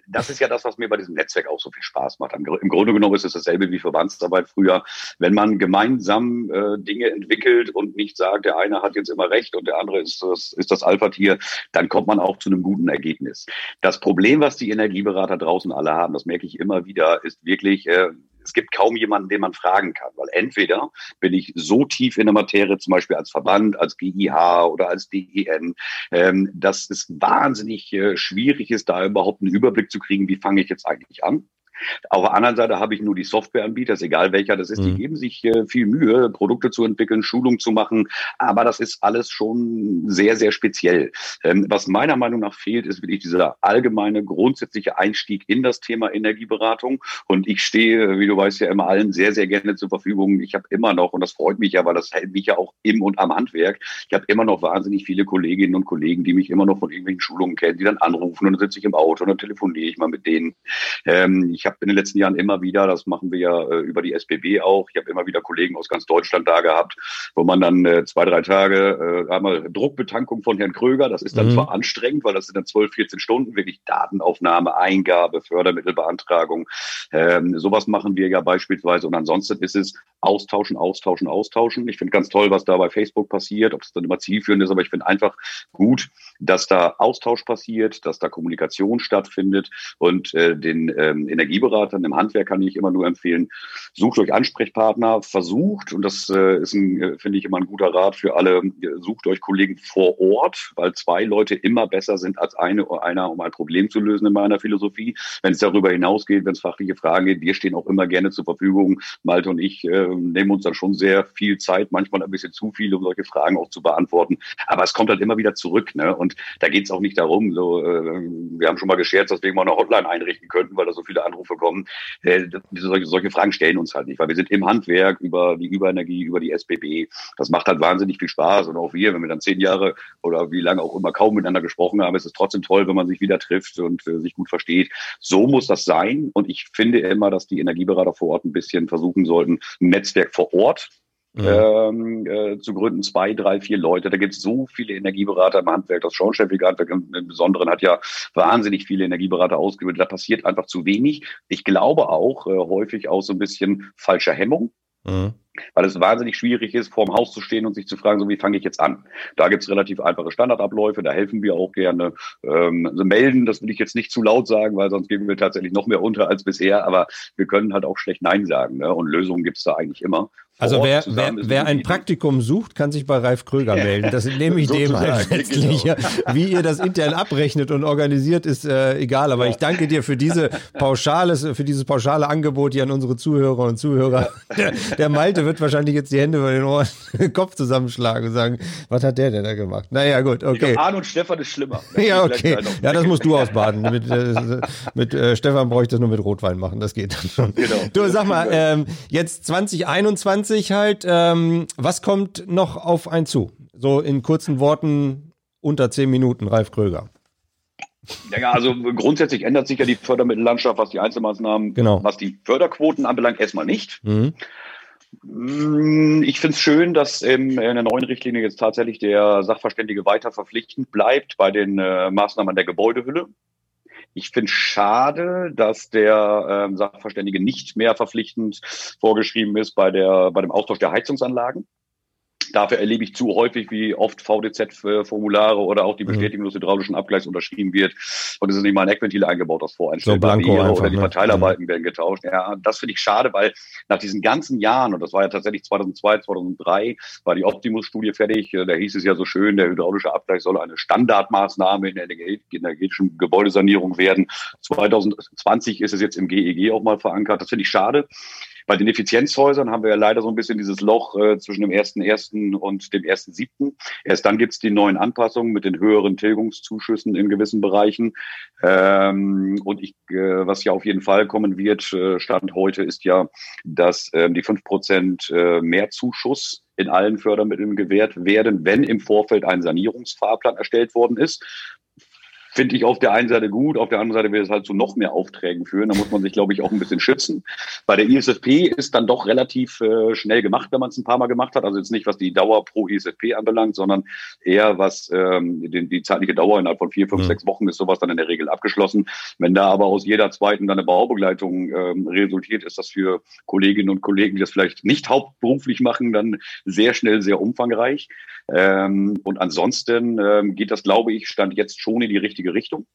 das ist ja das, was mir bei diesem Netzwerk auch so viel Spaß macht. Im Grunde genommen ist es dasselbe wie Verbandsarbeit früher. Wenn man gemeinsam äh, Dinge entwickelt und nicht sagt, der eine hat jetzt immer recht und der andere ist das, ist das Alpha-Tier, dann kommt man auch zu einem guten Ergebnis. Das Problem, was die Energieberater draußen alle haben, das merke ich immer wieder, ist wirklich, äh, es gibt kaum jemanden, den man fragen kann, weil entweder bin ich so tief in der Materie, zum Beispiel als Verband, als GIH oder als DEN, ähm, dass es wahnsinnig äh, schwierig ist, da überhaupt einen Überblick zu kriegen, wie fange ich jetzt eigentlich an. Auf der anderen Seite habe ich nur die Softwareanbieter, ist egal welcher das ist, mhm. die geben sich äh, viel Mühe, Produkte zu entwickeln, Schulung zu machen, aber das ist alles schon sehr, sehr speziell. Ähm, was meiner Meinung nach fehlt, ist wirklich dieser allgemeine, grundsätzliche Einstieg in das Thema Energieberatung und ich stehe, wie du weißt, ja immer allen sehr, sehr gerne zur Verfügung. Ich habe immer noch, und das freut mich ja, weil das hält mich ja auch im und am Handwerk, ich habe immer noch wahnsinnig viele Kolleginnen und Kollegen, die mich immer noch von irgendwelchen Schulungen kennen, die dann anrufen und dann sitze ich im Auto und dann telefoniere ich mal mit denen. Ähm, ich habe in den letzten Jahren immer wieder, das machen wir ja äh, über die SBB auch, ich habe immer wieder Kollegen aus ganz Deutschland da gehabt, wo man dann äh, zwei, drei Tage äh, einmal Druckbetankung von Herrn Kröger, das ist dann mhm. zwar anstrengend, weil das sind dann 12, 14 Stunden, wirklich Datenaufnahme, Eingabe, Fördermittelbeantragung. Ähm, sowas machen wir ja beispielsweise und ansonsten ist es austauschen, austauschen, austauschen. Ich finde ganz toll, was da bei Facebook passiert, ob es dann immer zielführend ist, aber ich finde einfach gut, dass da Austausch passiert, dass da Kommunikation stattfindet und äh, den ähm, Energieberatern im Handwerk kann ich immer nur empfehlen, sucht euch Ansprechpartner, versucht, und das äh, ist, äh, finde ich, immer ein guter Rat für alle, sucht euch Kollegen vor Ort, weil zwei Leute immer besser sind als eine oder einer, um ein Problem zu lösen in meiner Philosophie. Wenn es darüber hinausgeht, wenn es fachliche Fragen geht, wir stehen auch immer gerne zur Verfügung. Malte und ich äh, nehmen uns dann schon sehr viel Zeit, manchmal ein bisschen zu viel, um solche Fragen auch zu beantworten. Aber es kommt halt immer wieder zurück. Ne? Und da geht es auch nicht darum, so, äh, wir haben schon mal gescherzt, dass wir mal eine Hotline einrichten könnten, weil da so viele Anrufe kommen. Äh, solche, solche Fragen stellen uns halt nicht, weil wir sind im Handwerk über die Überenergie, über die SBB. Das macht halt wahnsinnig viel Spaß. Und auch wir, wenn wir dann zehn Jahre oder wie lange auch immer kaum miteinander gesprochen haben, ist es trotzdem toll, wenn man sich wieder trifft und äh, sich gut versteht. So muss das sein. Und ich finde immer, dass die Energieberater vor Ort ein bisschen versuchen sollten, ein Netzwerk vor Ort Mhm. Ähm, äh, zu gründen, zwei, drei, vier Leute. Da gibt es so viele Energieberater im Handwerk. Das Schornsteinfeger Handwerk im Besonderen hat ja wahnsinnig viele Energieberater ausgebildet. Da passiert einfach zu wenig. Ich glaube auch äh, häufig aus so ein bisschen falscher Hemmung. Mhm. Weil es wahnsinnig schwierig ist, vorm Haus zu stehen und sich zu fragen, so wie fange ich jetzt an? Da gibt es relativ einfache Standardabläufe, da helfen wir auch gerne. Ähm, also melden, das will ich jetzt nicht zu laut sagen, weil sonst geben wir tatsächlich noch mehr unter als bisher, aber wir können halt auch schlecht Nein sagen. Ne? Und Lösungen gibt es da eigentlich immer. Also wer, wer, wer ein Praktikum sucht, kann sich bei Ralf Kröger melden. Das nehme ich dem halt letztlich. Genau. Wie ihr das intern abrechnet und organisiert, ist äh, egal. Aber ja. ich danke dir für diese pauschales, für dieses pauschale Angebot hier an unsere Zuhörer und Zuhörer. Der, der Malte wird wahrscheinlich jetzt die Hände über den Ohren, den Kopf zusammenschlagen und sagen, was hat der denn da gemacht? Naja, gut, okay. Arne und Stefan ist schlimmer. ja, okay. Ja, das musst du ausbaden. mit äh, mit äh, Stefan brauche ich das nur mit Rotwein machen. Das geht dann schon. Genau. Du, sag mal, ähm, jetzt 2021 halt, ähm, was kommt noch auf einen zu? So in kurzen Worten unter zehn Minuten, Ralf Kröger. Ja, also grundsätzlich ändert sich ja die Fördermittellandschaft, was die Einzelmaßnahmen, genau. was die Förderquoten anbelangt, erstmal nicht. Mhm. Mm, ich finde es schön, dass in der neuen Richtlinie jetzt tatsächlich der Sachverständige weiter verpflichtend bleibt bei den äh, Maßnahmen an der Gebäudehülle. Ich finde schade, dass der ähm, Sachverständige nicht mehr verpflichtend vorgeschrieben ist bei, der, bei dem Austausch der Heizungsanlagen. Dafür erlebe ich zu häufig, wie oft VDZ-Formulare oder auch die mhm. Bestätigung des hydraulischen Abgleichs unterschrieben wird. Und es ist nicht mal ein Eckventil eingebaut, das voreinstellbar so wäre oder die ne? Verteilarbeiten mhm. werden getauscht. Ja, das finde ich schade, weil nach diesen ganzen Jahren, und das war ja tatsächlich 2002, 2003, war die Optimus-Studie fertig. Da hieß es ja so schön, der hydraulische Abgleich soll eine Standardmaßnahme in der energetischen Gebäudesanierung werden. 2020 ist es jetzt im GEG e auch mal verankert. Das finde ich schade. Bei den Effizienzhäusern haben wir ja leider so ein bisschen dieses Loch äh, zwischen dem ersten ersten und dem ersten siebten. Erst dann gibt es die neuen Anpassungen mit den höheren Tilgungszuschüssen in gewissen Bereichen. Ähm, und ich, äh, was ja auf jeden Fall kommen wird, äh, Stand heute ist ja, dass ähm, die fünf Prozent äh, Mehrzuschuss in allen Fördermitteln gewährt werden, wenn im Vorfeld ein Sanierungsfahrplan erstellt worden ist finde ich auf der einen Seite gut, auf der anderen Seite wird es halt zu noch mehr Aufträgen führen. Da muss man sich, glaube ich, auch ein bisschen schützen. Bei der ISFP ist dann doch relativ äh, schnell gemacht, wenn man es ein paar Mal gemacht hat. Also jetzt nicht, was die Dauer pro ISFP anbelangt, sondern eher was ähm, die, die zeitliche Dauer innerhalb von vier, fünf, mhm. sechs Wochen ist sowas dann in der Regel abgeschlossen. Wenn da aber aus jeder zweiten dann eine Baubegleitung ähm, resultiert, ist das für Kolleginnen und Kollegen, die das vielleicht nicht hauptberuflich machen, dann sehr schnell sehr umfangreich. Ähm, und ansonsten ähm, geht das, glaube ich, stand jetzt schon in die richtige Richtung.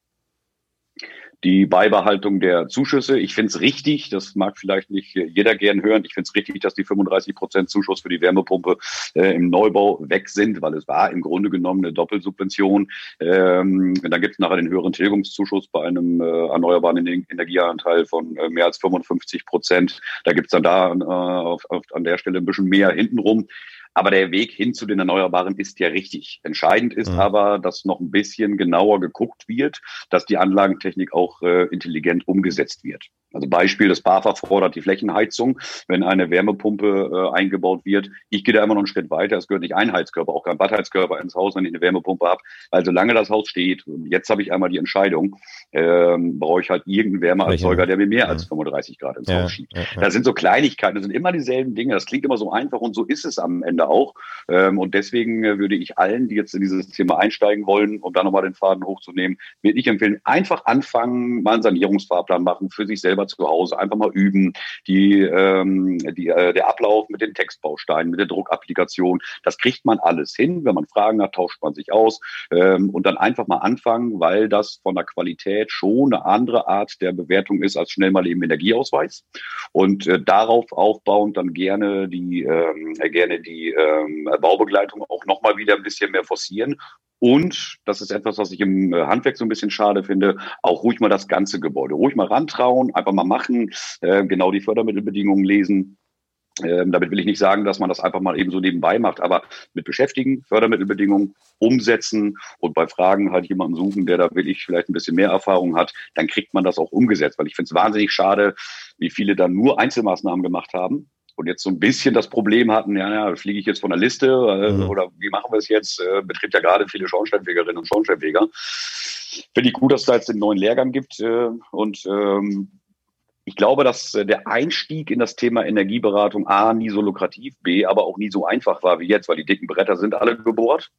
Die Beibehaltung der Zuschüsse. Ich finde es richtig, das mag vielleicht nicht jeder gern hören. Ich finde es richtig, dass die 35 Prozent Zuschuss für die Wärmepumpe äh, im Neubau weg sind, weil es war im Grunde genommen eine Doppelsubvention. Ähm, dann gibt es nachher den höheren Tilgungszuschuss bei einem äh, erneuerbaren Energieanteil von äh, mehr als 55 Prozent. Da gibt es dann da äh, auf, auf, an der Stelle ein bisschen mehr hintenrum. Aber der Weg hin zu den Erneuerbaren ist ja richtig. Entscheidend ist mhm. aber, dass noch ein bisschen genauer geguckt wird, dass die Anlagentechnik auch äh, intelligent umgesetzt wird. Also Beispiel, das BAFA fordert die Flächenheizung, wenn eine Wärmepumpe äh, eingebaut wird. Ich gehe da immer noch einen Schritt weiter. Es gehört nicht ein Heizkörper, auch kein Badheizkörper ins Haus, wenn ich eine Wärmepumpe habe. Also solange das Haus steht, und jetzt habe ich einmal die Entscheidung, ähm, brauche ich halt irgendeinen Wärmeerzeuger, der mir mehr als 35 Grad ins ja, Haus schiebt. Ja, ja. Das sind so Kleinigkeiten, das sind immer dieselben Dinge. Das klingt immer so einfach und so ist es am Ende auch. Ähm, und deswegen äh, würde ich allen, die jetzt in dieses Thema einsteigen wollen, um da nochmal den Faden hochzunehmen, würde ich empfehlen, einfach anfangen, mal einen Sanierungsfahrplan machen für sich selber selber zu Hause einfach mal üben. Die, ähm, die, äh, der Ablauf mit den Textbausteinen, mit der Druckapplikation, das kriegt man alles hin. Wenn man Fragen hat, tauscht man sich aus ähm, und dann einfach mal anfangen, weil das von der Qualität schon eine andere Art der Bewertung ist als schnell mal eben Energieausweis. Und äh, darauf aufbauend dann gerne die, ähm, gerne die ähm, Baubegleitung auch nochmal wieder ein bisschen mehr forcieren und, das ist etwas, was ich im äh, Handwerk so ein bisschen schade finde, auch ruhig mal das ganze Gebäude, ruhig mal rantrauen, einfach mal machen, äh, genau die Fördermittelbedingungen lesen. Ähm, damit will ich nicht sagen, dass man das einfach mal eben so nebenbei macht, aber mit beschäftigen, Fördermittelbedingungen umsetzen und bei Fragen halt jemanden suchen, der da wirklich vielleicht ein bisschen mehr Erfahrung hat, dann kriegt man das auch umgesetzt. Weil ich finde es wahnsinnig schade, wie viele dann nur Einzelmaßnahmen gemacht haben und jetzt so ein bisschen das Problem hatten, ja, ja fliege ich jetzt von der Liste äh, mhm. oder wie machen wir es jetzt? Äh, betrifft ja gerade viele Schornsteinfegerinnen und Schornsteinfeger. Finde ich gut, dass es da jetzt den neuen Lehrgang gibt äh, und ähm, ich glaube, dass äh, der Einstieg in das Thema Energieberatung A nie so lukrativ, B aber auch nie so einfach war wie jetzt, weil die dicken Bretter sind alle gebohrt.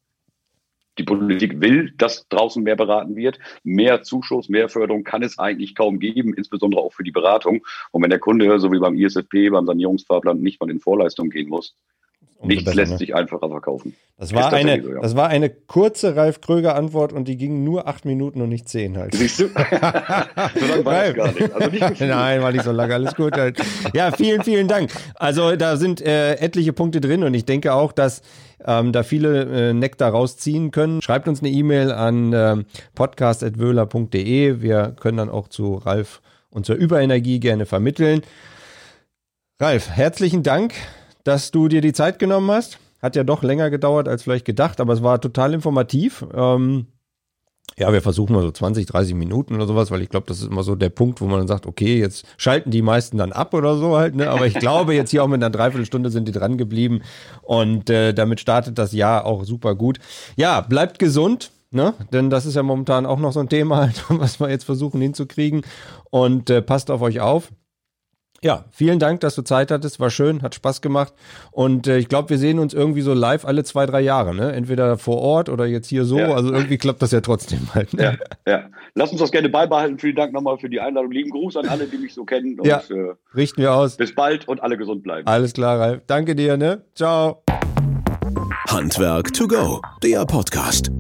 Die Politik will, dass draußen mehr beraten wird. Mehr Zuschuss, mehr Förderung kann es eigentlich kaum geben, insbesondere auch für die Beratung. Und wenn der Kunde, so wie beim ISFP, beim Sanierungsfahrplan, nicht mal in Vorleistung gehen muss, Nichts besser, lässt ne? sich einfacher verkaufen. Das war, eine, so, ja. das war eine kurze Ralf Kröger-Antwort und die ging nur acht Minuten und nicht zehn halt. Siehst du? so lange war das gar nicht. Also nicht Nein, war nicht so lange. Alles gut halt. Ja, vielen, vielen Dank. Also da sind äh, etliche Punkte drin und ich denke auch, dass ähm, da viele äh, Nektar rausziehen können. Schreibt uns eine E-Mail an äh, podcast.wöhler.de. Wir können dann auch zu Ralf und zur Überenergie gerne vermitteln. Ralf, herzlichen Dank dass du dir die Zeit genommen hast. Hat ja doch länger gedauert als vielleicht gedacht, aber es war total informativ. Ähm, ja, wir versuchen mal so 20, 30 Minuten oder sowas, weil ich glaube, das ist immer so der Punkt, wo man dann sagt, okay, jetzt schalten die meisten dann ab oder so halt, ne? Aber ich glaube, jetzt hier auch mit einer Dreiviertelstunde sind die dran geblieben und äh, damit startet das Jahr auch super gut. Ja, bleibt gesund. Ne? Denn das ist ja momentan auch noch so ein Thema, halt, was wir jetzt versuchen hinzukriegen. Und äh, passt auf euch auf. Ja, vielen Dank, dass du Zeit hattest. War schön, hat Spaß gemacht. Und äh, ich glaube, wir sehen uns irgendwie so live alle zwei, drei Jahre, ne? Entweder vor Ort oder jetzt hier so. Ja. Also irgendwie klappt das ja trotzdem halt. Ne? Ja, ja. Lass uns das gerne beibehalten. Vielen Dank nochmal für die Einladung. Lieben Gruß an alle, die mich so kennen. Und, ja, äh, richten wir aus. Bis bald und alle gesund bleiben. Alles klar, Ralf. Danke dir, ne? Ciao. Handwerk to go, der Podcast.